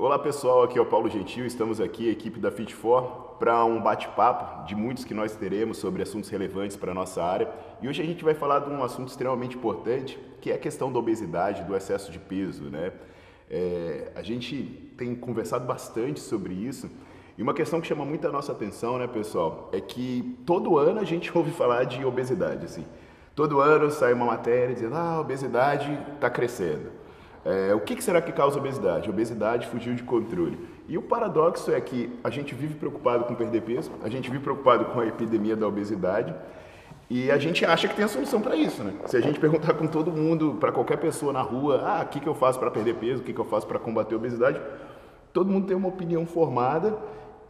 Olá pessoal, aqui é o Paulo Gentil, estamos aqui, equipe da Fit4, para um bate-papo de muitos que nós teremos sobre assuntos relevantes para a nossa área. E hoje a gente vai falar de um assunto extremamente importante, que é a questão da obesidade, do excesso de peso. Né? É, a gente tem conversado bastante sobre isso, e uma questão que chama muito a nossa atenção, né, pessoal, é que todo ano a gente ouve falar de obesidade, assim. Todo ano sai uma matéria dizendo, ah, a obesidade está crescendo. É, o que, que, será que causa obesidade? Obesidade fugiu de controle. E o paradoxo é que a gente vive preocupado com perder peso, a gente vive preocupado com a epidemia da obesidade e a gente acha que tem a solução para isso, né? Se a gente perguntar com todo mundo, para qualquer pessoa na rua, ah, o que, que eu faço para perder peso, o que, que eu faço para combater a obesidade, todo mundo tem uma opinião formada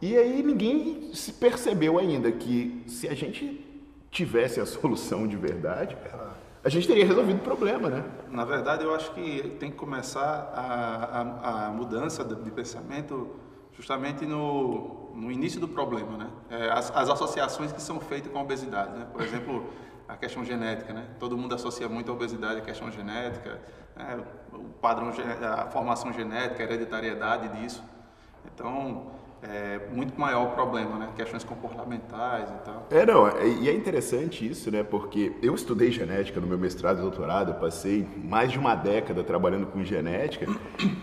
e aí ninguém se percebeu ainda que se a gente tivesse a solução de verdade, a gente teria resolvido o problema, né? Na verdade, eu acho que tem que começar a, a, a mudança de pensamento justamente no, no início do problema, né? É, as, as, associações que são feitas com a obesidade, né? Por exemplo, a questão genética, né? Todo mundo associa muito a obesidade à questão genética, né? o padrão, a formação genética, a hereditariedade disso. Então, é muito maior o problema, né? Questões comportamentais e tal. É, não, é, e é interessante isso, né? Porque eu estudei genética no meu mestrado e doutorado, eu passei mais de uma década trabalhando com genética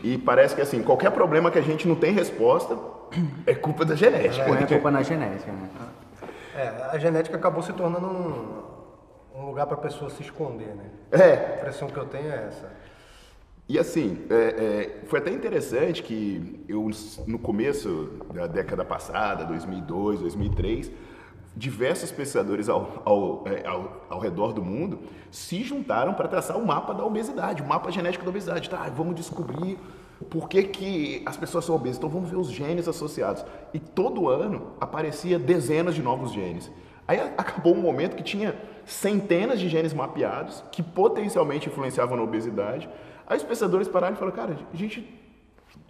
e parece que, assim, qualquer problema que a gente não tem resposta é culpa da genética. É, é culpa na genética, né? É, a genética acabou se tornando um, um lugar para a pessoa se esconder, né? É. A impressão que eu tenho é essa. E assim, é, é, foi até interessante que eu, no começo da década passada, 2002, 2003, diversos pesquisadores ao, ao, é, ao, ao redor do mundo se juntaram para traçar o mapa da obesidade, o mapa genético da obesidade. Tá, vamos descobrir por que, que as pessoas são obesas, então vamos ver os genes associados. E todo ano aparecia dezenas de novos genes. Aí acabou um momento que tinha centenas de genes mapeados que potencialmente influenciavam na obesidade. Aí os pensadores pararam e falaram, cara, a gente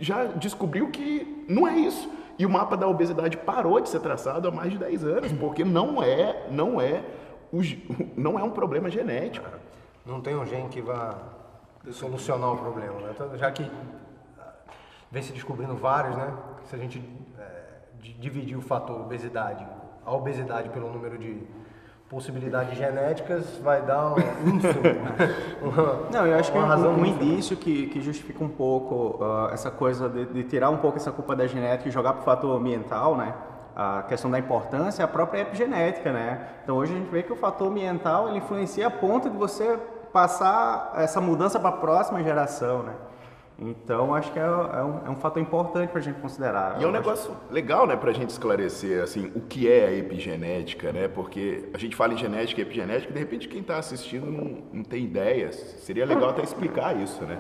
já descobriu que não é isso. E o mapa da obesidade parou de ser traçado há mais de 10 anos, porque não é, não é, não é um problema genético. Não tem um gene que vá solucionar o problema, né? Então, já que vem se descobrindo vários, né? Se a gente é, dividir o fator obesidade, a obesidade pelo número de possibilidades genéticas vai dar um uma, Não, eu acho que é um, um indício que, que justifica um pouco uh, essa coisa de, de, tirar um pouco essa culpa da genética e jogar para o fator ambiental, né? A questão da importância é a própria epigenética, né? Então hoje a gente vê que o fator ambiental ele influencia a ponto de você passar essa mudança para a próxima geração, né? Então, acho que é, é, um, é um fator importante para a gente considerar. E é um negócio acho... legal, né, para a gente esclarecer, assim, o que é a epigenética, né? Porque a gente fala em genética e epigenética e, de repente, quem está assistindo não, não tem ideias. Seria legal até explicar isso, né?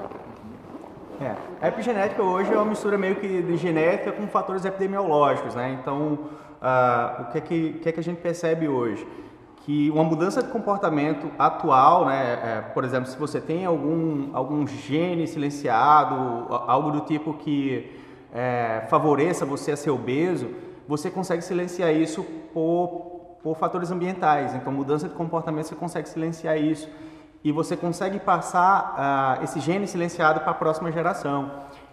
É. A epigenética hoje é uma mistura meio que de genética com fatores epidemiológicos, né? Então, uh, o que é que, que, é que a gente percebe hoje? Que uma mudança de comportamento atual, né, é, por exemplo, se você tem algum, algum gene silenciado, algo do tipo que é, favoreça você a ser obeso, você consegue silenciar isso por, por fatores ambientais. Então, mudança de comportamento, você consegue silenciar isso e você consegue passar uh, esse gene silenciado para a próxima geração.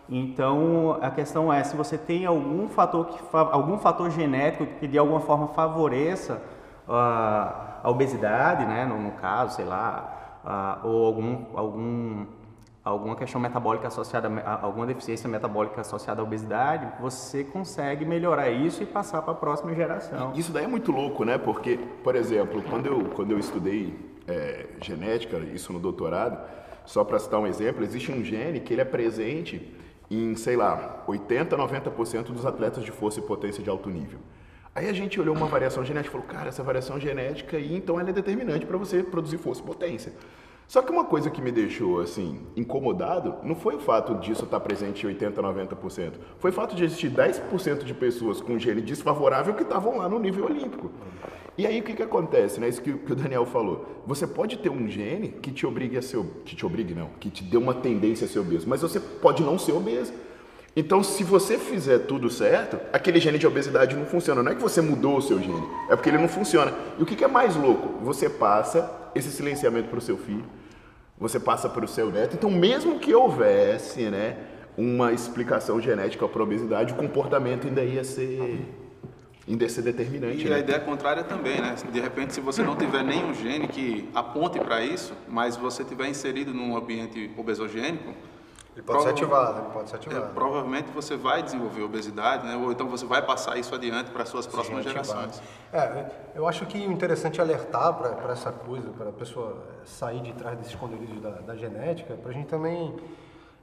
Então, a questão é se você tem algum fator, que, algum fator genético que de alguma forma favoreça a, a obesidade, né, no, no, caso, sei lá, ou algum, algum alguma questão metabólica associada, a alguma deficiência metabólica associada à obesidade, você consegue melhorar isso e passar para a próxima geração. Isso daí é muito louco, né? Porque, por exemplo, quando eu, quando eu estudei é, genética, isso no doutorado, só para citar um exemplo, existe um gene que ele é presente em, sei lá, 80, 90% dos atletas de força e potência de alto nível. Aí a gente olhou uma variação genética e falou, cara, essa variação genética aí, então ela é determinante para você produzir força e potência. Só que uma coisa que me deixou assim incomodado não foi o fato disso estar presente em 80, 90%. Foi o fato de existir 10% de pessoas com gene desfavorável que estavam lá no nível olímpico. E aí o que, que acontece, né? Isso que, que, o Daniel falou. Você pode ter um gene que te obrigue a ser que te obrigue não, que te dê uma tendência a ser obeso, mas você pode não ser obeso. Então, se você fizer tudo certo, aquele gene de obesidade não funciona. Não é que você mudou o seu gene, é porque ele não funciona. E o que, é mais louco? Você passa esse silenciamento para o seu filho, você passa para o seu neto. Então, mesmo que houvesse né, uma explicação genética para a obesidade, o comportamento ainda ia ser, ainda ia ser determinante. E né? a ideia contrária também, né? De repente, se você não tiver nenhum gene que aponte para isso, mas você tiver inserido num ambiente obesogênico, ele pode ser ativado, ele pode ser ativado. É, provavelmente você vai desenvolver obesidade, né? ou então você vai passar isso adiante para as suas próximas gerações. É, eu acho que o interessante é alertar para essa coisa, para a pessoa sair de trás desse esconderijo da, da genética, para a gente também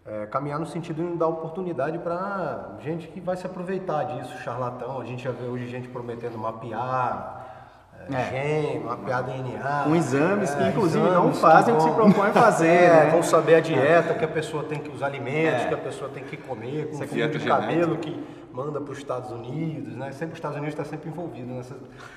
é, caminhar no sentido de dar oportunidade para gente que vai se aproveitar disso, charlatão. A gente já vê hoje gente prometendo mapear é. gene, mapear DNA. Com exames é, que inclusive exames não fazem o que se propõe fazer. É, né? Vão saber a dieta que a pessoa tem que, os alimentos é. que a pessoa tem que comer, com o fundo de cabelo que manda para os Estados Unidos, né? Sempre os Estados Unidos está sempre envolvido nessa,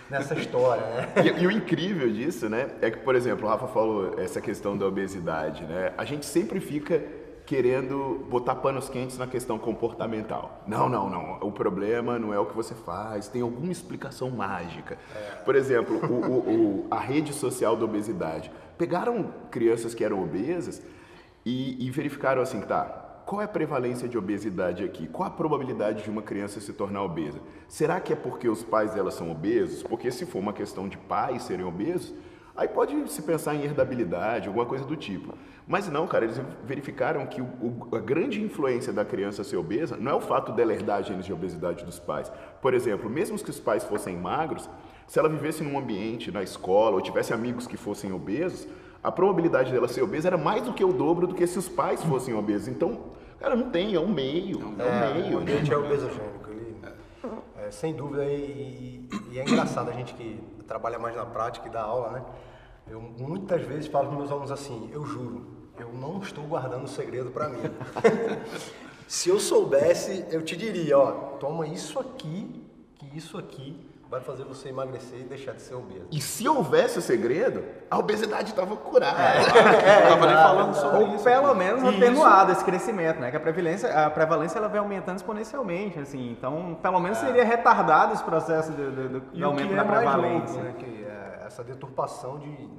nessa história, né? E, e, o incrível disso, né, é que, por exemplo, o Rafa falou essa questão da obesidade, né? A gente sempre fica querendo botar panos quentes na questão comportamental. Não, não, não. O problema não é o que você faz, tem alguma explicação mágica. É. Por exemplo, o, o, o, a rede social da obesidade. Pegaram crianças que eram obesas e, e verificaram assim, tá, qual é a prevalência de obesidade aqui? Qual a probabilidade de uma criança se tornar obesa? Será que é porque os pais dela são obesos? Porque se for uma questão de pais serem obesos, aí pode se pensar em herdabilidade, alguma coisa do tipo. Mas não, cara, eles verificaram que o, o, a grande influência da criança ser obesa não é o fato dela herdar genes de obesidade dos pais. Por exemplo, mesmo que os pais fossem magros, se ela vivesse num ambiente, na escola, ou tivesse amigos que fossem obesos, a probabilidade dela ser obesa era mais do que o dobro do que se os pais fossem obesos. Então, cara, não tem, é um meio. É, um é, meio. O ambiente é obesogênico. Sem dúvida, e, e, é engraçado a gente que trabalha mais na prática e dá aula, né? Eu muitas vezes falo com meus alunos assim, eu juro, eu não estou guardando segredo para mim. Se eu soubesse, eu te diria, ó, toma isso aqui, que isso aqui vai fazer você emagrecer e deixar de ser obeso. E se houvesse o segredo, a obesidade estava curada. É, é, é, nem falando sobre ou isso. pelo menos atenuado esse crescimento, né? Que a prevalência, a prevalência ela vai aumentando exponencialmente, assim. Então, pelo menos é. seria retardado esse processo de, de, de aumento da é prevalência. Louco, né? Que é essa deturpação de,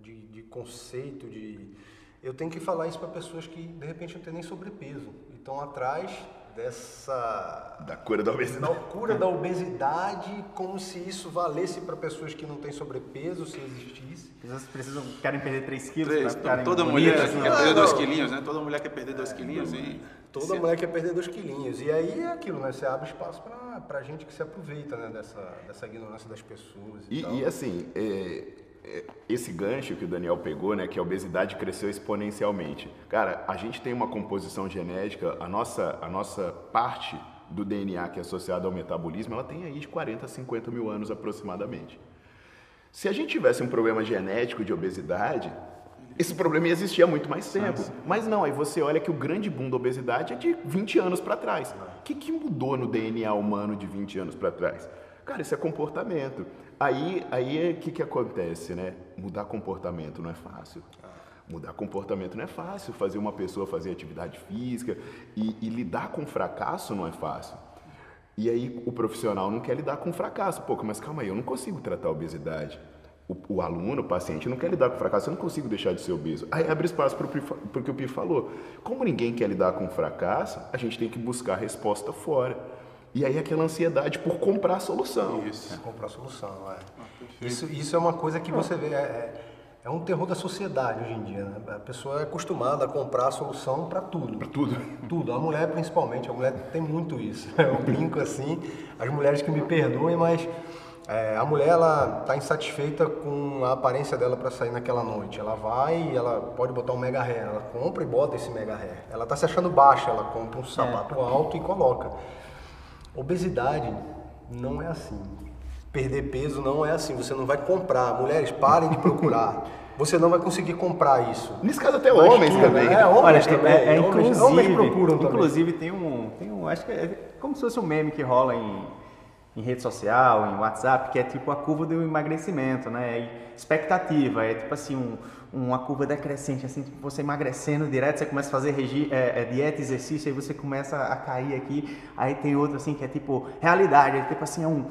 de, de conceito, de eu tenho que falar isso para pessoas que de repente não têm nem sobrepeso e estão atrás dessa da cura da obesidade. Da cura da obesidade, como se isso valesse para pessoas que não têm sobrepeso, se existisse. Pessoas precisam querem perder 3 quilos para Toda mulher assim, quer perder 2 quilinhos, né? Toda mulher quer perder 2 quilinhos e toda mulher quer perder 2 quilinhos. E aí é aquilo, né? Você abre espaço para gente que se aproveita, né? Dessa dessa ignorância das pessoas e, e, e assim, é, é, esse gancho que o Daniel pegou, né, que a obesidade cresceu exponencialmente. Cara, a gente tem uma composição genética, a nossa, a nossa parte do DNA que é associada ao metabolismo, ela tem aí de 40 a 50 mil anos aproximadamente. Se a gente tivesse um problema genético de obesidade, esse problema ia existir há muito mais tempo. Mas não, aí você olha que o grande boom da obesidade é de 20 anos para trás. O que, que mudou no DNA humano de 20 anos para trás? Cara, isso é comportamento. Aí, aí o que, que acontece, né? Mudar comportamento não é fácil. Mudar comportamento não é fácil. Fazer uma pessoa fazer atividade física e, e lidar com fracasso não é fácil. E aí o profissional não quer lidar com fracasso. Pô, mas calma aí, eu não consigo tratar a obesidade. O, o, aluno, o paciente, não quer lidar com fracasso, eu não consigo deixar de ser obeso. Aí abre espaço para o que o Pi falou. Como ninguém quer lidar com fracasso, a gente tem que buscar a resposta fora. E aí aquela ansiedade por comprar a solução. Isso. É, comprar a solução, é. Ah, isso, isso é uma coisa que você vê. É, é um terror da sociedade hoje em dia. Né? A pessoa é acostumada a comprar a solução para tudo. Para tudo. Tudo. A mulher, principalmente. A mulher tem muito isso. Eu brinco assim. As mulheres que me perdoem, mas é, a mulher ela está insatisfeita com a aparência dela para sair naquela noite. Ela vai, ela pode botar um mega hair, ela compra e bota esse mega hair. Ela está se achando baixa, ela compra um sapato é. alto e coloca. Obesidade não é assim. Perder peso não é assim. Você não vai comprar. Mulheres, parem de procurar. Você não vai conseguir comprar isso. Nesse caso até Mas homens também. É, homens Olha, também. É, é, homens, inclusive, homens procuram também. Inclusive tem um, tem um, acho que é como se fosse um meme que rola em em rede social, em WhatsApp, que é tipo a curva do emagrecimento, né? E expectativa, é tipo assim, um, uma curva decrescente, assim, tipo, você emagrecendo direto, você começa a fazer é, é, dieta, exercício, aí você começa a cair aqui, aí tem outro assim que é tipo realidade, é tipo assim, é um,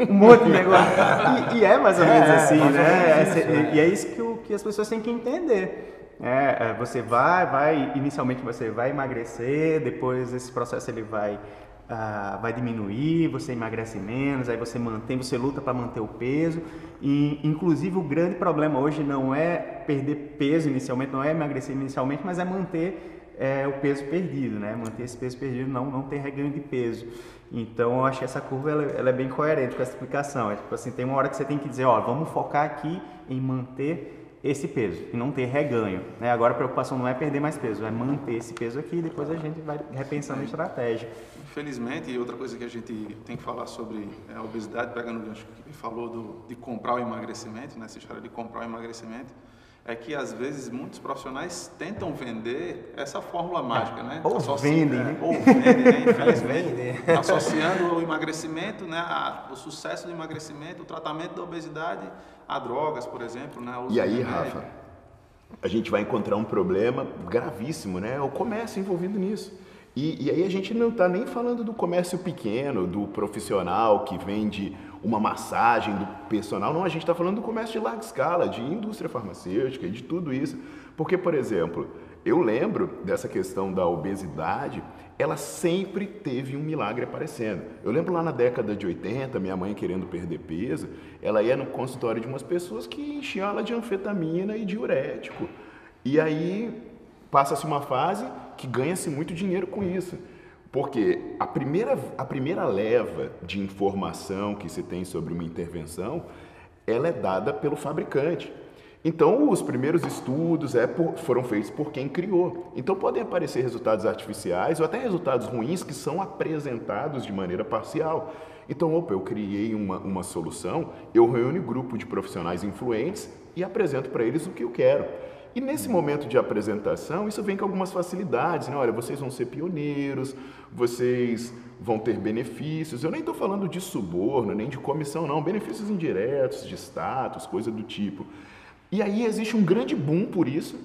um monte de negócio. E, e é mais ou menos é, assim, né? Isso, é, e é isso que, o, que as pessoas têm que entender. É, é, você vai, vai, inicialmente você vai emagrecer, depois esse processo ele vai ah, vai diminuir, você emagrece menos, aí você mantém, você luta para manter o peso. E, inclusive, o grande problema hoje não é perder peso inicialmente, não é emagrecer inicialmente, mas é manter é, o peso perdido, né? Manter esse peso perdido, não, não ter reganho de peso. Então, eu acho que essa curva ela, ela é bem coerente com essa explicação. É tipo assim, tem uma hora que você tem que dizer, ó, vamos focar aqui em manter esse peso e não ter reganho. Né? Agora a preocupação não é perder mais peso, é manter esse peso aqui e depois a gente vai repensando a estratégia. Infelizmente, e outra coisa que a gente tem que falar sobre é a obesidade, pegando o gancho que falou do, de comprar o emagrecimento, né? história de comprar o emagrecimento, é que às vezes muitos profissionais tentam vender essa fórmula mágica, né? Ou vendem, né? Ou vendem, né? Infelizmente. associando o emagrecimento, né? A, o sucesso do emagrecimento, o tratamento da obesidade a drogas, por exemplo, né? e aí, Rafa, a gente vai encontrar um problema gravíssimo, né? O comércio envolvido nisso. E, e aí a gente não está nem falando do comércio pequeno, do profissional que vende uma massagem, do personal, não, a gente está falando do comércio de larga escala, de indústria farmacêutica de tudo isso. Porque, por exemplo, eu lembro dessa questão da obesidade, ela sempre teve um milagre aparecendo. Eu lembro lá na década de 80, minha mãe querendo perder peso, ela ia no consultório de umas pessoas que enchiam ela de anfetamina e diurético. E aí passa-se uma fase que ganha-se muito dinheiro com isso. Porque a primeira, a primeira leva de informação que se tem sobre uma intervenção, ela é dada pelo fabricante. Então, os primeiros estudos é por, foram feitos por quem criou. Então, podem aparecer resultados artificiais ou até resultados ruins que são apresentados de maneira parcial. Então, opa, eu criei uma, uma solução, eu reúno um grupo de profissionais influentes e apresento para eles o que eu quero. E nesse momento de apresentação, isso vem com algumas facilidades, né? Olha, vocês vão ser pioneiros, vocês vão ter benefícios. Eu nem estou falando de suborno, nem de comissão, não. Benefícios indiretos, de status, coisa do tipo. E aí existe um grande boom por isso,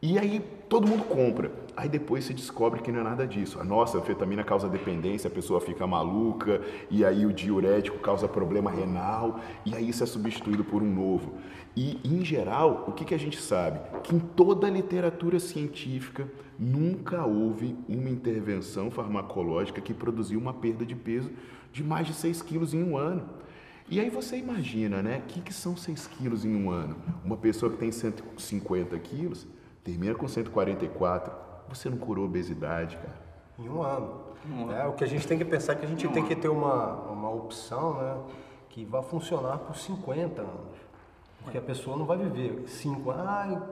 e aí todo mundo compra. Aí depois se descobre que não é nada disso. A nossa anfetamina causa dependência, a pessoa fica maluca, e aí o diurético causa problema renal, e aí isso é substituído por um novo. E, em geral, o que, que a gente sabe? Que em toda a literatura científica nunca houve uma intervenção farmacológica que produziu uma perda de peso de mais de 6 quilos em um ano. E aí você imagina, né? O que, que são 6 quilos em um ano? Uma pessoa que tem 150 quilos termina com 144. Você não curou obesidade, cara. Em um ano. Um é, o que a gente tem que pensar é que a gente tem que ter uma, uma opção né, que vai funcionar por 50 anos. Porque a pessoa não vai viver cinco ah,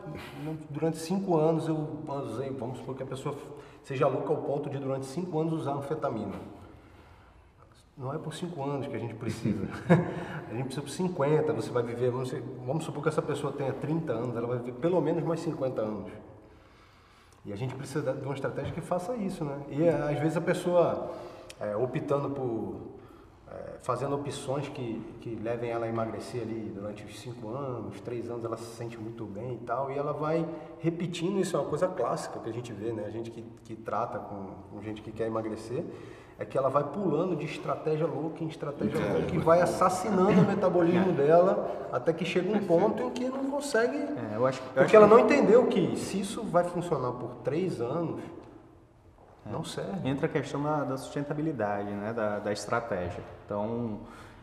durante cinco anos eu usei, vamos supor que a pessoa seja louca ao ponto de durante cinco anos usar anfetamina. Não é por cinco anos que a gente precisa. a gente precisa por 50, você vai viver, vamos, vamos supor que essa pessoa tenha 30 anos, ela vai viver pelo menos mais 50 anos. E a gente precisa de uma estratégia que faça isso, né? E às vezes a pessoa é, optando por é, fazendo opções que, que levem ela a emagrecer ali durante os cinco anos, três anos, ela se sente muito bem e tal, e ela vai repetindo isso, é uma coisa clássica que a gente vê, né? A gente que, que trata com, com gente que quer emagrecer, é que ela vai pulando de estratégia louca em estratégia louca, que vai assassinando o metabolismo dela até que chega um ponto em que não consegue. É, eu acho, eu porque ela não entendeu que se isso vai funcionar por três anos, é. Não serve. Entra a questão da, da sustentabilidade, né, da, da, estratégia. Então,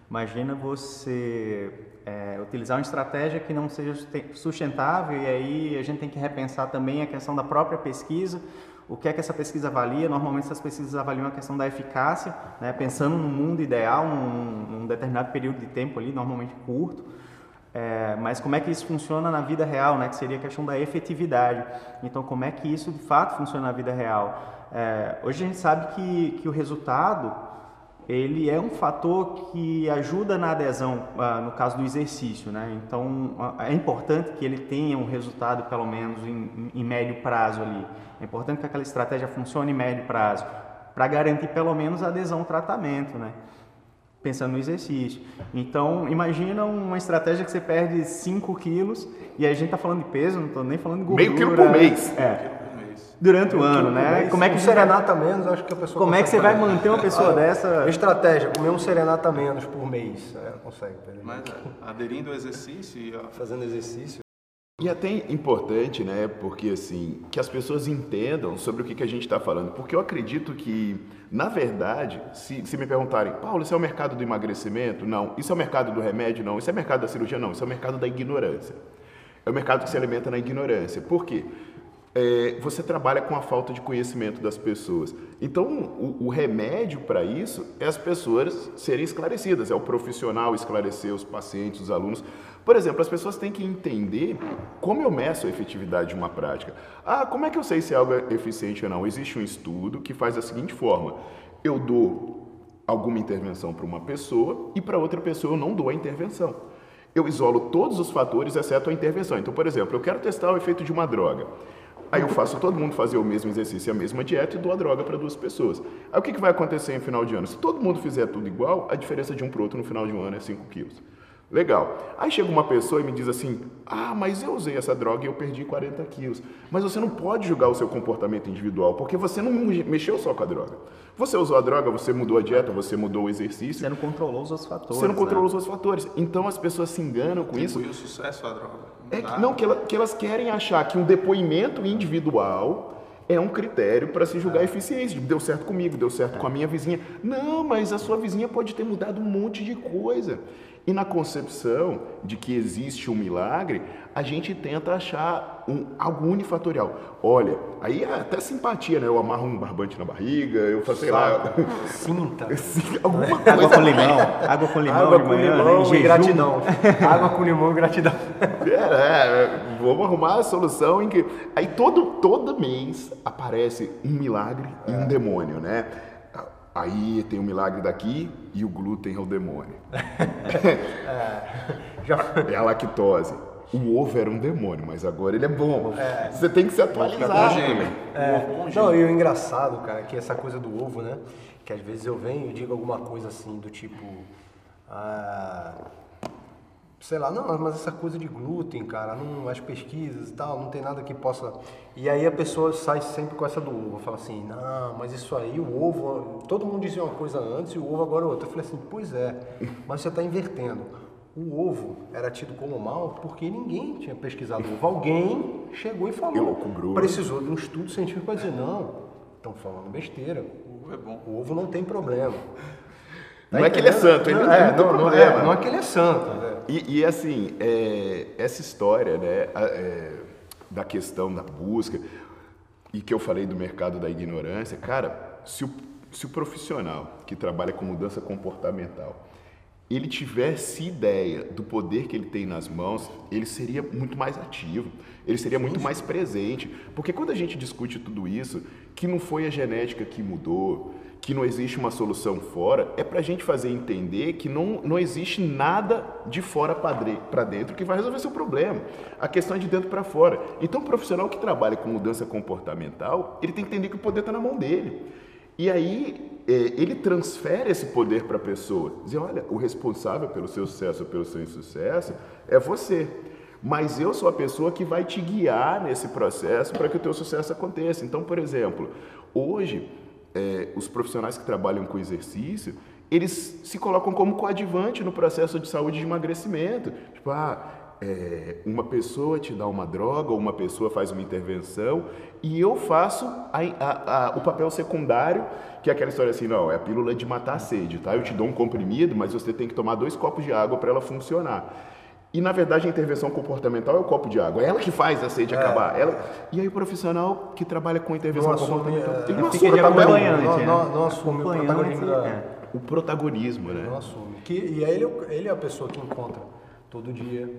Imagina você é, utilizar uma estratégia que não seja sustentável e aí a gente tem que repensar também a questão da própria pesquisa, o que é que essa pesquisa avalia. Normalmente essas pesquisas avaliam a questão da eficácia, né, pensando no mundo ideal, num, num, determinado período de tempo ali, normalmente curto. É, mas como é que isso funciona na vida real, né, que seria a questão da efetividade. Então, como é que isso de fato funciona na vida real? É, hoje a gente sabe que, que o resultado ele é um fator que ajuda na adesão, ah, no caso do exercício, né? Então é importante que ele tenha um resultado pelo menos em, em médio prazo ali. É importante que aquela estratégia funcione em médio prazo para garantir pelo menos a adesão ao tratamento, né? Pensando no exercício. Então imagina uma estratégia que você perde 5 quilos e a gente está falando de peso, não estou nem falando de gordura. Meio quilo por mês. É durante o ano, né? Como é que um serenata menos, acho que a pessoa Como é que você vai manter uma pessoa dessa? Estratégia, comer um serenata menos por mês, é, consegue. Mas é, aderindo ao exercício e fazendo exercício. E é até importante, né, porque assim, que as pessoas entendam sobre o que, que a gente está falando. Porque eu acredito que, na verdade, se, se me perguntarem, Paulo, isso é o mercado do emagrecimento? Não. Isso é o mercado do remédio? Não. Isso é o mercado da cirurgia? Não. Isso é o mercado da ignorância. É o mercado que se alimenta na ignorância. Por quê? É, você trabalha com a falta de conhecimento das pessoas. Então, o, o remédio para isso é as pessoas serem esclarecidas, é o profissional esclarecer os pacientes, os alunos. Por exemplo, as pessoas têm que entender como eu meço a efetividade de uma prática. Ah, como é que eu sei se algo é eficiente ou não? Existe um estudo que faz da seguinte forma: eu dou alguma intervenção para uma pessoa e para outra pessoa eu não dou a intervenção. Eu isolo todos os fatores exceto a intervenção. Então, por exemplo, eu quero testar o efeito de uma droga. Aí eu faço todo mundo fazer o mesmo exercício e a mesma dieta e dou a droga para duas pessoas. Aí o que, que vai acontecer em final de ano? Se todo mundo fizer tudo igual, a diferença de um para outro no final de um ano é 5 quilos. Legal. Aí chega uma pessoa e me diz assim: Ah, mas eu usei essa droga e eu perdi 40 quilos. Mas você não pode julgar o seu comportamento individual, porque você não mexeu só com a droga. Você usou a droga, você mudou a dieta, você mudou o exercício. Você não controlou os outros fatores. Você não controlou né? os outros fatores. Então as pessoas se enganam com isso. E o sucesso a droga. É que, não, que, ela, que elas querem achar que um depoimento individual é um critério para se julgar é. eficiência. Deu certo comigo, deu certo é. com a minha vizinha. Não, mas a sua vizinha pode ter mudado um monte de coisa. E na concepção de que existe um milagre, a gente tenta achar um, algo unifatorial. Olha, aí é até simpatia, né? Eu amarro um barbante na barriga, eu faço, sei lá. Cinta. alguma coisa. Água com limão. Água com limão Água com manhã, limão né? gratidão. Água com limão e gratidão. É, é, vamos arrumar a solução em que. Aí todo, todo mês aparece um milagre e um demônio, né? Aí tem o milagre daqui e o glúten é o demônio. é, já... é a lactose. O ovo era um demônio, mas agora ele é bom. É. Você tem que se atualizar. É. Não, e o engraçado, cara, é que essa coisa do ovo, né? Que às vezes eu venho e digo alguma coisa assim do tipo. Ah, sei lá, não, mas essa coisa de glúten, cara, não, as pesquisas e tal, não tem nada que possa. E aí a pessoa sai sempre com essa do ovo, fala assim, não, mas isso aí, o ovo, todo mundo dizia uma coisa antes e o ovo agora é outra. Eu falei assim, pois é, mas você está invertendo. O ovo era tido como mal porque ninguém tinha pesquisado o ovo. Alguém chegou e falou. Precisou de um estudo científico para dizer, não, estão falando besteira. O ovo é bom. O ovo não tem problema. Tá não é que ele é santo, ele não, é, não, não, é, não é que ele é santo. Né? E, e, assim, é, essa história né, é, da questão da busca, e que eu falei do mercado da ignorância, cara, se o, se o profissional que trabalha com mudança comportamental, ele tivesse ideia do poder que ele tem nas mãos, ele seria muito mais ativo, ele seria muito mais presente. Porque quando a gente discute tudo isso, que não foi a genética que mudou, que não existe uma solução fora, é para a gente fazer entender que não, não existe nada de fora para dentro que vai resolver seu problema. A questão é de dentro para fora. Então, o profissional que trabalha com mudança comportamental, ele tem que entender que o poder está na mão dele. E aí, ele transfere esse poder para a pessoa. Dizer, olha, o responsável pelo seu sucesso ou pelo seu insucesso é você. Mas eu sou a pessoa que vai te guiar nesse processo para que o teu sucesso aconteça. Então, por exemplo, hoje é, os profissionais que trabalham com exercício, eles se colocam como coadjuvante no processo de saúde de emagrecimento. Tipo, ah, é, uma pessoa te dá uma droga ou uma pessoa faz uma intervenção e eu faço a, a, a, o papel secundário, que é aquela história assim, não, é a pílula de matar a sede, tá? Eu te dou um comprimido, mas você tem que tomar dois copos de água para ela funcionar. E na verdade a intervenção comportamental é o copo de água, é ela que faz a sede é, acabar. Ela... E aí o profissional que trabalha com intervenção não comportamental, assume, ele não assume o papel. Não, não, assume o protagonismo. Da... É. O protagonismo, né? Não assume. Que, e aí ele, ele é a pessoa que encontra todo dia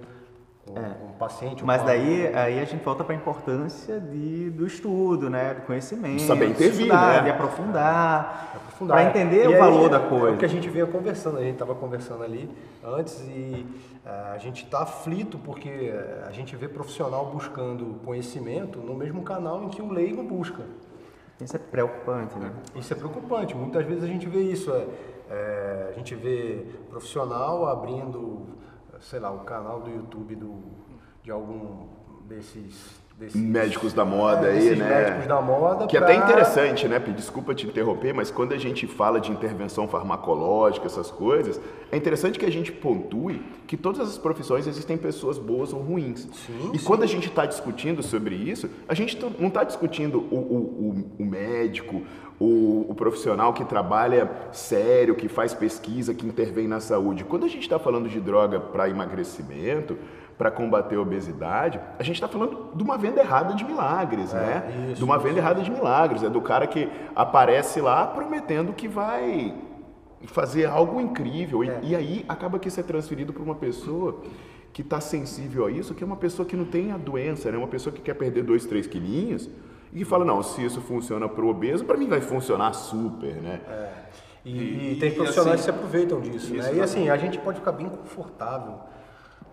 um, É. um paciente. um Mas daí aí a gente volta para a importância de, do estudo, né? Do conhecimento. Saber de intervir, estudar, né? de aprofundar. aprofundar. Para entender E o aí, valor da É o coisa. que a gente vinha conversando, a gente estava conversando ali antes e eh, a gente está aflito porque eh, a gente vê profissional buscando conhecimento no mesmo canal em que o leigo busca. Isso é preocupante, né? Isso é preocupante. Muitas vezes a gente vê isso. É, é, a gente vê profissional abrindo, sei lá, o canal do YouTube do, de algum desses, desses Médicos da moda é, aí, né? médicos da moda. Que é pra- até interessante, né? Desculpa te interromper, mas quando a gente fala de intervenção farmacológica, essas coisas, é interessante que a gente pontue que todas as profissões existem pessoas boas ou ruins. Sim, e sim. quando a gente está discutindo sobre isso, a gente t- não está discutindo o, o- o- o médico, o, o profissional que trabalha sério, que faz pesquisa, que intervém na saúde. Quando a gente está falando de droga para emagrecimento, para combater a obesidade, a gente está falando de uma venda errada de milagres, né? É, isso, de uma venda errada de milagres. É do cara que aparece lá prometendo que vai fazer algo incrível. E- É. E, aí acaba que isso é transferido para uma pessoa que está sensível a isso, que é uma pessoa que não tem a doença, né? Uma pessoa que quer perder dois, três quilinhos e que fala, não, se isso funciona para o obeso, para mim vai funcionar super, né? E, E- e tem e profissionais assim- que se aproveitam disso, Isso, né? E assim, a gente pode ficar bem confortável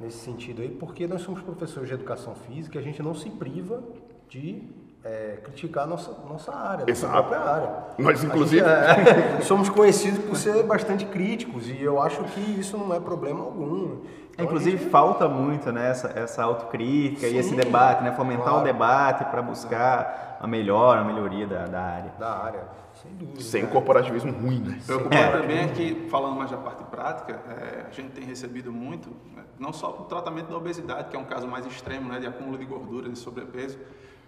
nesse sentido aí, porque nós somos professores de educação física e a gente não se priva de é, criticar a nossa, nossa área, nossa Exato. própria área. Nós, A gente, inclusive, é, somos conhecidos por ser bastante críticos e eu acho que isso não é problema algum. Então, a Inclusive gente- falta muito né, essa, essa autocrítica e esse Sim, debate, né? Fomentar claro. o debate para buscar a melhor, a melhoria da, da área. da área, sem dúvida. sem né? corporativismo ruim, né? Preocupante também é que, falando mais da parte prática, é, a gente tem recebido muito, né, não só o tratamento da obesidade, que é um caso mais extremo, né, de acúmulo de gordura, de sobrepeso,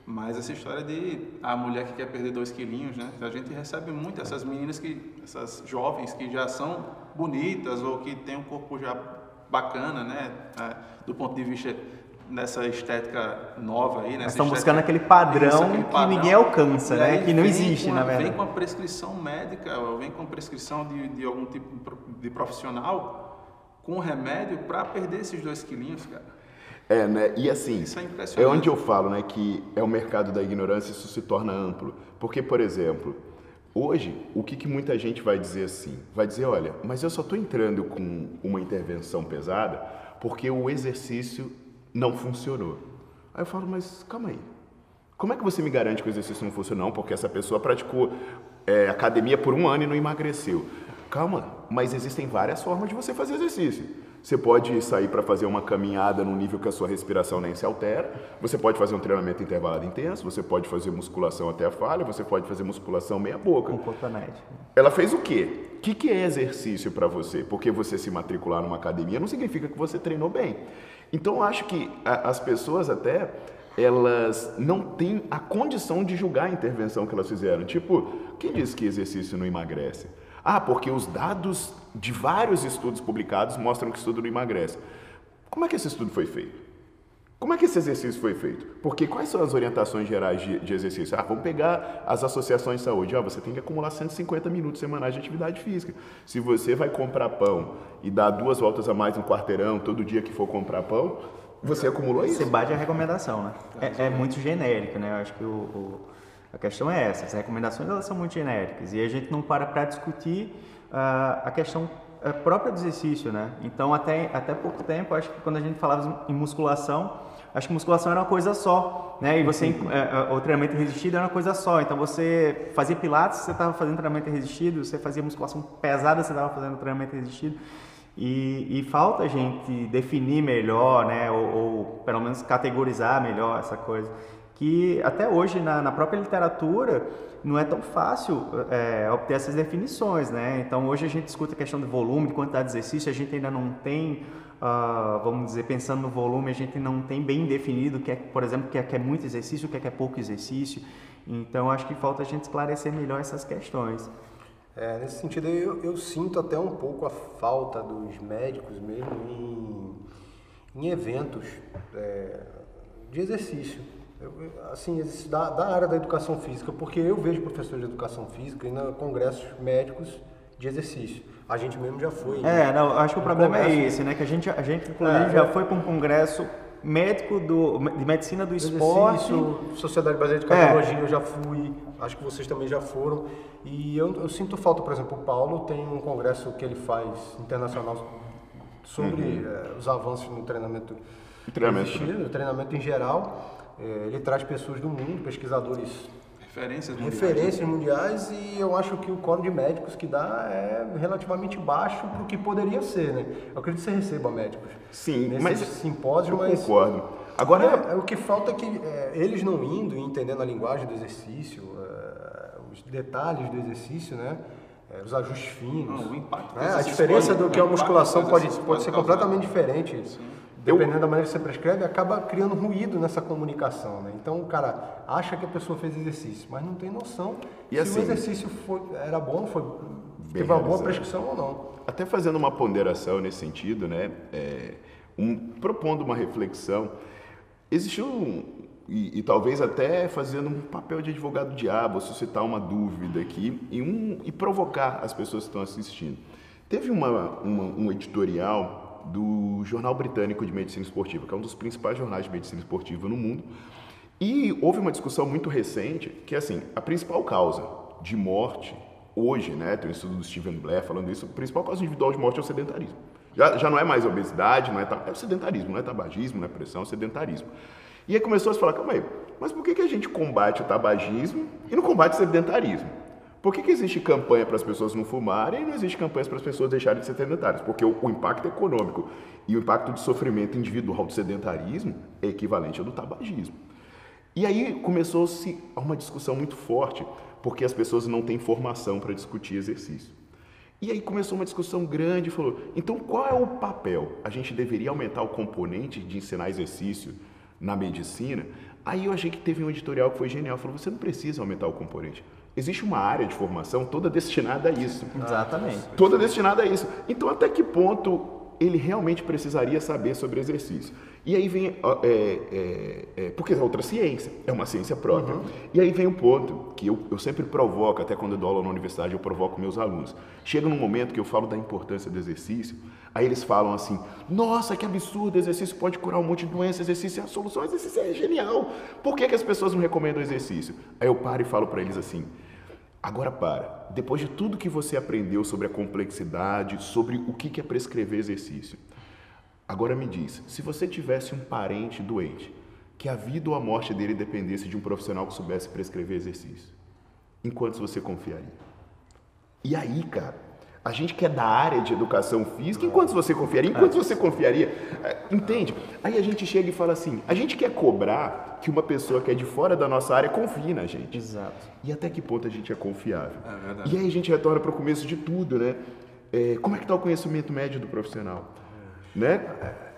mas essa história de a mulher que quer perder dois quilinhos, né? A gente recebe muito essas meninas que, essas jovens que já são bonitas ou que têm um corpo já bacana, né? É, do ponto de vista dessa estética nova aí, né? Estão buscando aquele padrão que ninguém alcança, né? Que não existe, com na a- Vem verdade. com a prescrição médica, ou vem com a prescrição de, de algum tipo de pro- de profissional com remédio para perder esses dois quilinhos, cara. É, né? E assim, Isso é é onde eu falo, né, que é o mercado da ignorância, isso se torna amplo. Porque, por exemplo, hoje, o que, que muita gente vai dizer assim? Vai dizer, olha, mas eu só estou entrando com uma intervenção pesada porque o exercício não funcionou. Aí eu falo, mas calma aí. Como é que você me garante que o exercício não funcionou? Porque essa pessoa praticou é, academia por um ano e não emagreceu. Calma, mas existem várias formas de você fazer exercício. Você pode sair para fazer uma caminhada num nível que a sua respiração nem se altera. Você pode fazer um treinamento intervalado intenso. Você pode fazer musculação até a falha. Você pode fazer musculação meia boca. Conforto médico. Ela fez o quê? O que, que é exercício para você? Porque você se matricular numa academia não significa que você treinou bem. Então eu acho que a- as pessoas até elas não têm a condição de julgar a intervenção que elas fizeram. Tipo, quem disse que exercício não emagrece? Ah, porque os dados de vários estudos publicados mostram que estudo não emagrece. Como é que esse estudo foi feito? Como é que esse exercício foi feito? Porque quais são as orientações gerais de, de exercício? Ah, vamos pegar as associações de saúde. Ah, você tem que acumular 150 minutos semanais de atividade física. Se você vai comprar pão e dar duas voltas a mais no quarteirão todo dia que for comprar pão, você acumulou Você isso. bate a recomendação, né? É, é muito genérico, né? Eu acho que o, o- a questão é essa. As recomendações elas são muito genéricas e a gente não para para discutir ah, a questão ah, própria do exercício, né? Então até até pouco tempo, acho que quando a gente falava em musculação, acho que musculação era uma coisa só, né? E você eh, eh, o treinamento resistido era uma coisa só. Então você fazia pilates, você estava fazendo treinamento resistido, você fazia musculação pesada, você estava fazendo treinamento resistido. E, e, falta a gente definir melhor, né, ou, ou, pelo menos categorizar melhor essa coisa, que até hoje na, na própria literatura não é tão fácil é, obter essas definições, né? Então hoje a gente discute a questão do volume, de quantidade de exercício, a gente ainda não tem, uh, vamos dizer, pensando no volume, a gente não tem bem definido que é, por exemplo, o que é, que é muito exercício, o que é, que é pouco exercício. Então acho que falta a gente esclarecer melhor essas questões. É, nesse sentido, eu, eu, sinto até um pouco a falta dos médicos mesmo em, em eventos é, de exercício. Eu, assim, da, da, área da educação física, porque eu vejo professores de educação física em congressos médicos de exercício. A gente mesmo já foi. É, não, acho que o problema é esse, né? Que a gente, a gente inclusive, é, já é. foi para um congresso médico do, de medicina do esporte. Sociedade Brasileira de Cardiologia, é. eu já fui, acho que vocês também já foram. E eu, eu, sinto falta, por exemplo, o Paulo tem um congresso que ele faz internacional sobre uhum. é, os avanços no treinamento, treinamento, né? no treinamento em geral. É, ele traz pessoas do mundo, pesquisadores referências mundiais. referências mundiais e eu acho que o quadro de médicos que dá é relativamente baixo para o que poderia ser, né? Eu acredito que você receba médicos. Sim, mas simpósio, mas concordo. Agora é, é, o que falta é que é, eles não indo e entendendo a linguagem do exercício, é, os detalhes do exercício, né? É, os ajustes finos. Não, o impacto. É, a diferença do que a musculação pode, pode ser completamente diferente. Sim dependendo da maneira que você prescreve, acaba criando ruído nessa comunicação. Né? Então o cara acha que a pessoa fez exercício, mas não tem noção e se assim, o exercício foi, era bom, foi, teve uma boa prescrição ou não. Até fazendo uma ponderação nesse sentido, né? É, um, propondo uma reflexão, existiu um, e, e, talvez até fazendo um papel de advogado diabo, suscitar uma dúvida aqui e, um, e provocar as pessoas que estão assistindo. Teve uma, uma, um editorial do Jornal Britânico de Medicina Esportiva, que é um dos principais jornais de medicina esportiva no mundo. E houve uma discussão muito recente que, assim, a principal causa de morte hoje, né, tem um estudo do Steven Blair falando isso, a principal causa individual de morte é o sedentarismo. Já, já não é mais obesidade, não é, é o sedentarismo, não é tabagismo, não é pressão, é o sedentarismo. E aí começou a se falar, calma aí, mas por que, que a gente combate o tabagismo e não combate o sedentarismo? Por que, que existe campanha para as pessoas não fumarem e não existe campanha para as pessoas deixarem de ser sedentárias? Porque o, o, impacto econômico e o impacto de sofrimento individual do sedentarismo é equivalente ao do tabagismo. E aí começou-se uma discussão muito forte, porque as pessoas não têm formação para discutir exercício. E aí começou uma discussão grande, falou, então qual é o papel? A gente deveria aumentar o componente de ensinar exercício na medicina? Aí eu achei que teve um editorial que foi genial, falou, você não precisa aumentar o componente existe uma área de formação toda destinada a isso. Exatamente. Toda destinada a isso. Então, até que ponto ele realmente precisaria saber sobre exercício? E aí vem, é, é, é, porque é outra ciência, é uma ciência própria. Uhum. E aí vem um ponto que eu, eu sempre provoco, até quando eu dou aula na universidade, eu provoco meus alunos. Chega num momento que eu falo da importância do exercício, aí eles falam assim: nossa, que absurdo, exercício pode curar um monte de doenças, exercício é a solução, exercício é genial. Por que, que as pessoas não recomendam exercício? Aí eu paro e falo para eles assim: Agora para. Depois de tudo que você aprendeu sobre a complexidade, sobre o que é prescrever exercício, agora me diz, se você tivesse um parente doente, que a vida ou a morte dele dependesse de um profissional que soubesse prescrever exercício, em quantos você confiaria? E aí, cara, a gente que é da área de educação física, em quantos você confiaria? Em quantos você confiaria? É, entende? Aí a gente chega e fala assim: a gente quer cobrar que uma pessoa que é de fora da nossa área confie na gente. Exato. E até que ponto a gente é confiável? É verdade. E aí a gente retorna para o começo de tudo, né? É, como é que está o conhecimento médio do profissional? É. Né?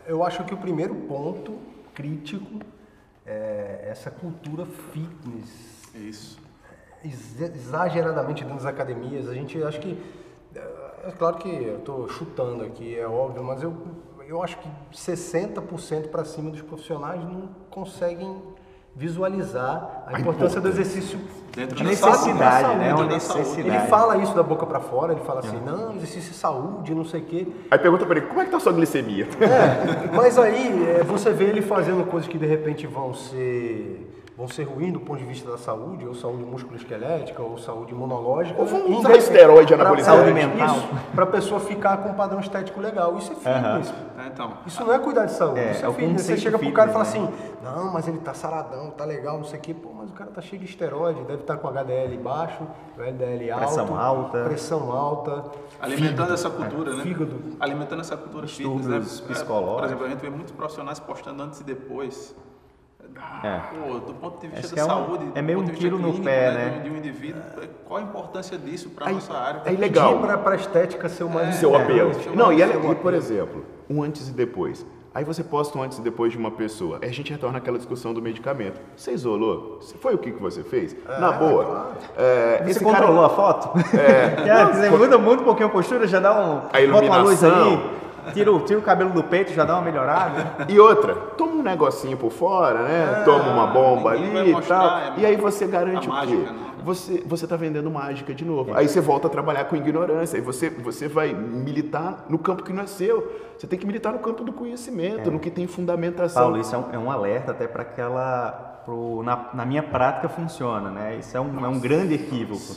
Eu acho que o primeiro ponto crítico é essa cultura fitness. Isso. Exageradamente dentro das academias. A gente acho que é claro que eu estou chutando aqui, é óbvio, mas eu, eu acho que 60% para cima dos profissionais não conseguem visualizar a, a importância do exercício dentro de necessidade, saúde, né? Uma necessidade. Ele fala isso da boca para fora, ele fala assim, uhum. não, exercício de saúde, não sei o quê. Aí pergunta para ele, como é que tá a sua glicemia? É, mas aí é, você vê ele fazendo coisas que de repente vão ser vão ser ruins do ponto de vista da saúde, ou saúde musculoesquelética, ou saúde imunológica. Ou vão usar esteroide anabolizante. Saúde mental. Para a pessoa ficar com um padrão estético legal. Isso é fitness. Uhum. então. Isso não é cuidar de saúde, É, isso é é fitness. Você chega pro cara e fala fitness, assim, não, mas ele tá saradão, tá legal, não sei o quê. Pô, mas o cara tá cheio de esteroide, deve estar com HDL baixo, o LDL alto. Pressão alta. Pressão alta. Alimentando essa cultura, né? fígado. Alimentando essa cultura fitness, né? psicológicos. Por exemplo, a gente vê muitos profissionais postando antes e depois. É. Pô, do ponto de vista Acho da é um- saúde, é do meio ponto um tiro no clínico, pé, né, né? De, de um indivíduo, qual a importância disso para a nossa área? Aí legal. Pra, pra estética ser o mais Seu apelo. É, Não, e, seu ela- e, apelo. por exemplo, um antes e depois. Aí você posta um antes e depois de uma pessoa. Aí a gente retorna àquela discussão do medicamento. Você isolou? Foi o que, que você fez? Na boa. É, Você esse controlou cara, a foto? É. você muda muito um pouquinho a postura, já dá um. A Bota uma luz iluminação. ali, tira, o- tira o cabelo do peito, já dá uma melhorada. E outra, toma um negocinho por fora, né? toma uma bomba ali e tal. é, e aí você garante o mágica, quê? né? Você, você tá vendendo mágica de novo. Aí você volta a trabalhar com ignorância. Aí você, você vai militar no campo que não é seu. Você tem que militar no campo do conhecimento, no que tem fundamentação. Paulo, isso é um, é um alerta até para aquela. Pro, na, na minha prática funciona, né? Isso é um, é um grande equívoco.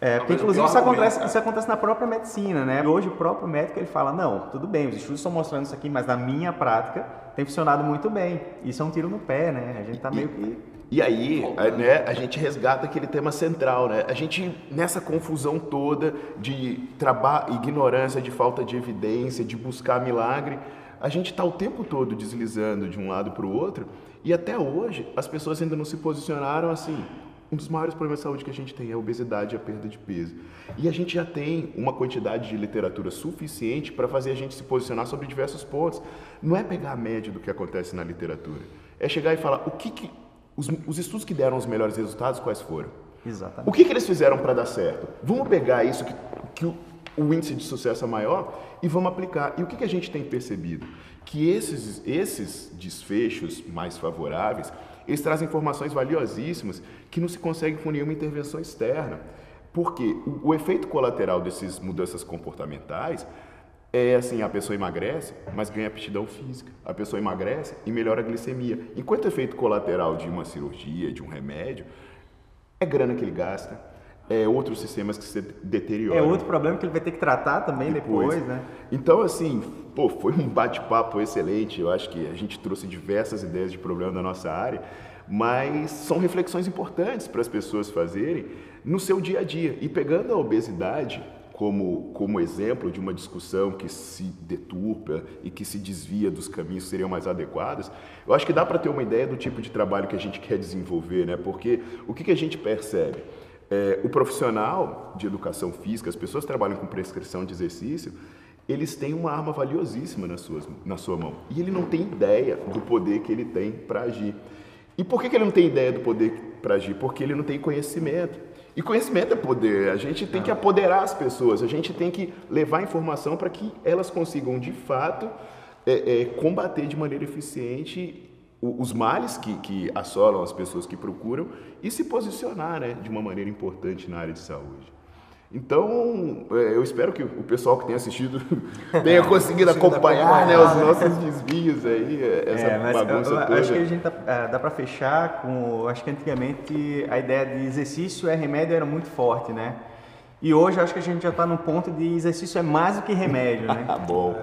É, porque inclusive isso acontece, isso acontece na própria medicina, né? E hoje o próprio médico ele fala, não, tudo bem, os estudos estão mostrando isso aqui, mas na minha prática tem funcionado muito bem. Isso é um tiro no pé, né? A gente tá meio que E aí, a- né, a gente resgata aquele tema central, né? A gente, nessa confusão toda de trabalho, ignorância, de falta de evidência, de buscar milagre, a gente está o tempo todo deslizando de um lado para o outro e até hoje as pessoas ainda não se posicionaram assim. Um dos maiores problemas de saúde que a gente tem é a obesidade e a perda de peso. E a gente já tem uma quantidade de literatura suficiente para fazer a gente se posicionar sobre diversos pontos. Não é pegar a média do que acontece na literatura. É chegar e falar o que, que os, os estudos que deram os melhores resultados, quais foram? Exatamente. O que, que eles fizeram para dar certo? Vamos pegar isso que, que o, o índice de sucesso é maior e vamos aplicar. E o que, que a gente tem percebido? Que esses, esses desfechos mais favoráveis, eles trazem informações valiosíssimas que não se consegue com nenhuma intervenção externa. Porque o, o efeito colateral dessas mudanças comportamentais é assim, a pessoa emagrece, mas ganha aptidão física. A pessoa emagrece e melhora a glicemia. Enquanto o efeito colateral de uma cirurgia, de um remédio, é grana que ele gasta, é outros sistemas que se deterioram. É outro problema que ele vai ter que tratar também depois, né? Então, assim, pô, foi um bate-papo excelente. Eu acho que a gente trouxe diversas ideias de problema da nossa área, mas são reflexões importantes para as pessoas fazerem no seu dia a dia. E pegando a obesidade como, como exemplo de uma discussão que se deturpa e que se desvia dos caminhos que seriam mais adequados, eu acho que dá para ter uma ideia do tipo de trabalho que a gente quer desenvolver, né? Porque o que, que a gente percebe? É, o profissional de educação física, as pessoas que trabalham com prescrição de exercício, eles têm uma arma valiosíssima nas suas, na sua mão. E ele não tem ideia do poder que ele tem para agir. E por que, que ele não tem ideia do poder para agir? Porque ele não tem conhecimento. E conhecimento é poder. A gente tem que apoderar as pessoas, a gente tem que levar informação para que elas consigam, de fato, é, é, combater de maneira eficiente os males que, que assolam as pessoas que procuram e se posicionar né, de uma maneira importante na área de saúde. Então, é, eu espero que o pessoal que tenha assistido tenha conseguido acompanhar né, os nossos desvios aí, é, essa É, mas eu- bagunça eu, toda. acho que a gente tá, é, dá para fechar com. Acho que antigamente a ideia de exercício é remédio era muito forte, né? E hoje acho que a gente já está no ponto de exercício é mais do que remédio, né? Tá bom.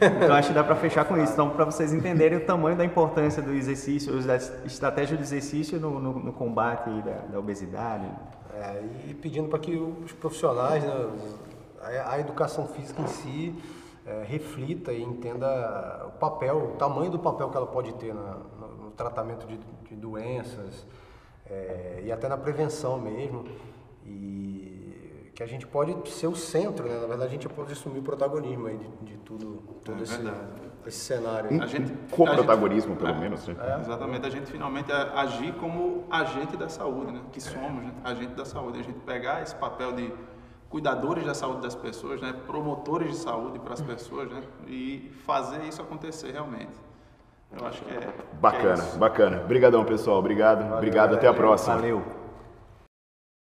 Então acho que dá para fechar com isso. Então, para vocês entenderem o tamanho da importância do exercício, a estratégia do exercício no, no- no combate da, da obesidade. É, e pedindo para que os profissionais, né, a educação física em si, é, reflita e entenda o papel, o tamanho do papel que ela pode ter na- no, no tratamento de, de doenças é, e até na prevenção mesmo. E que a gente pode ser o centro, né? Na verdade, a gente pode assumir o protagonismo aí de, de tudo, todo É esse, esse cenário. A gente, Com a gente- protagonismo, pelo é, menos, né? Exatamente, a gente finalmente a- agir como agente da saúde, né? Que somos, né? Agente da saúde. A gente pegar esse papel de cuidadores da saúde das pessoas, né? Promotores de saúde para as pessoas, né? E fazer isso acontecer realmente. Eu acho que é. que é Bacana, isso. bacana. Obrigadão, pessoal. Obrigado. Obrigado. Até a próxima. Valeu!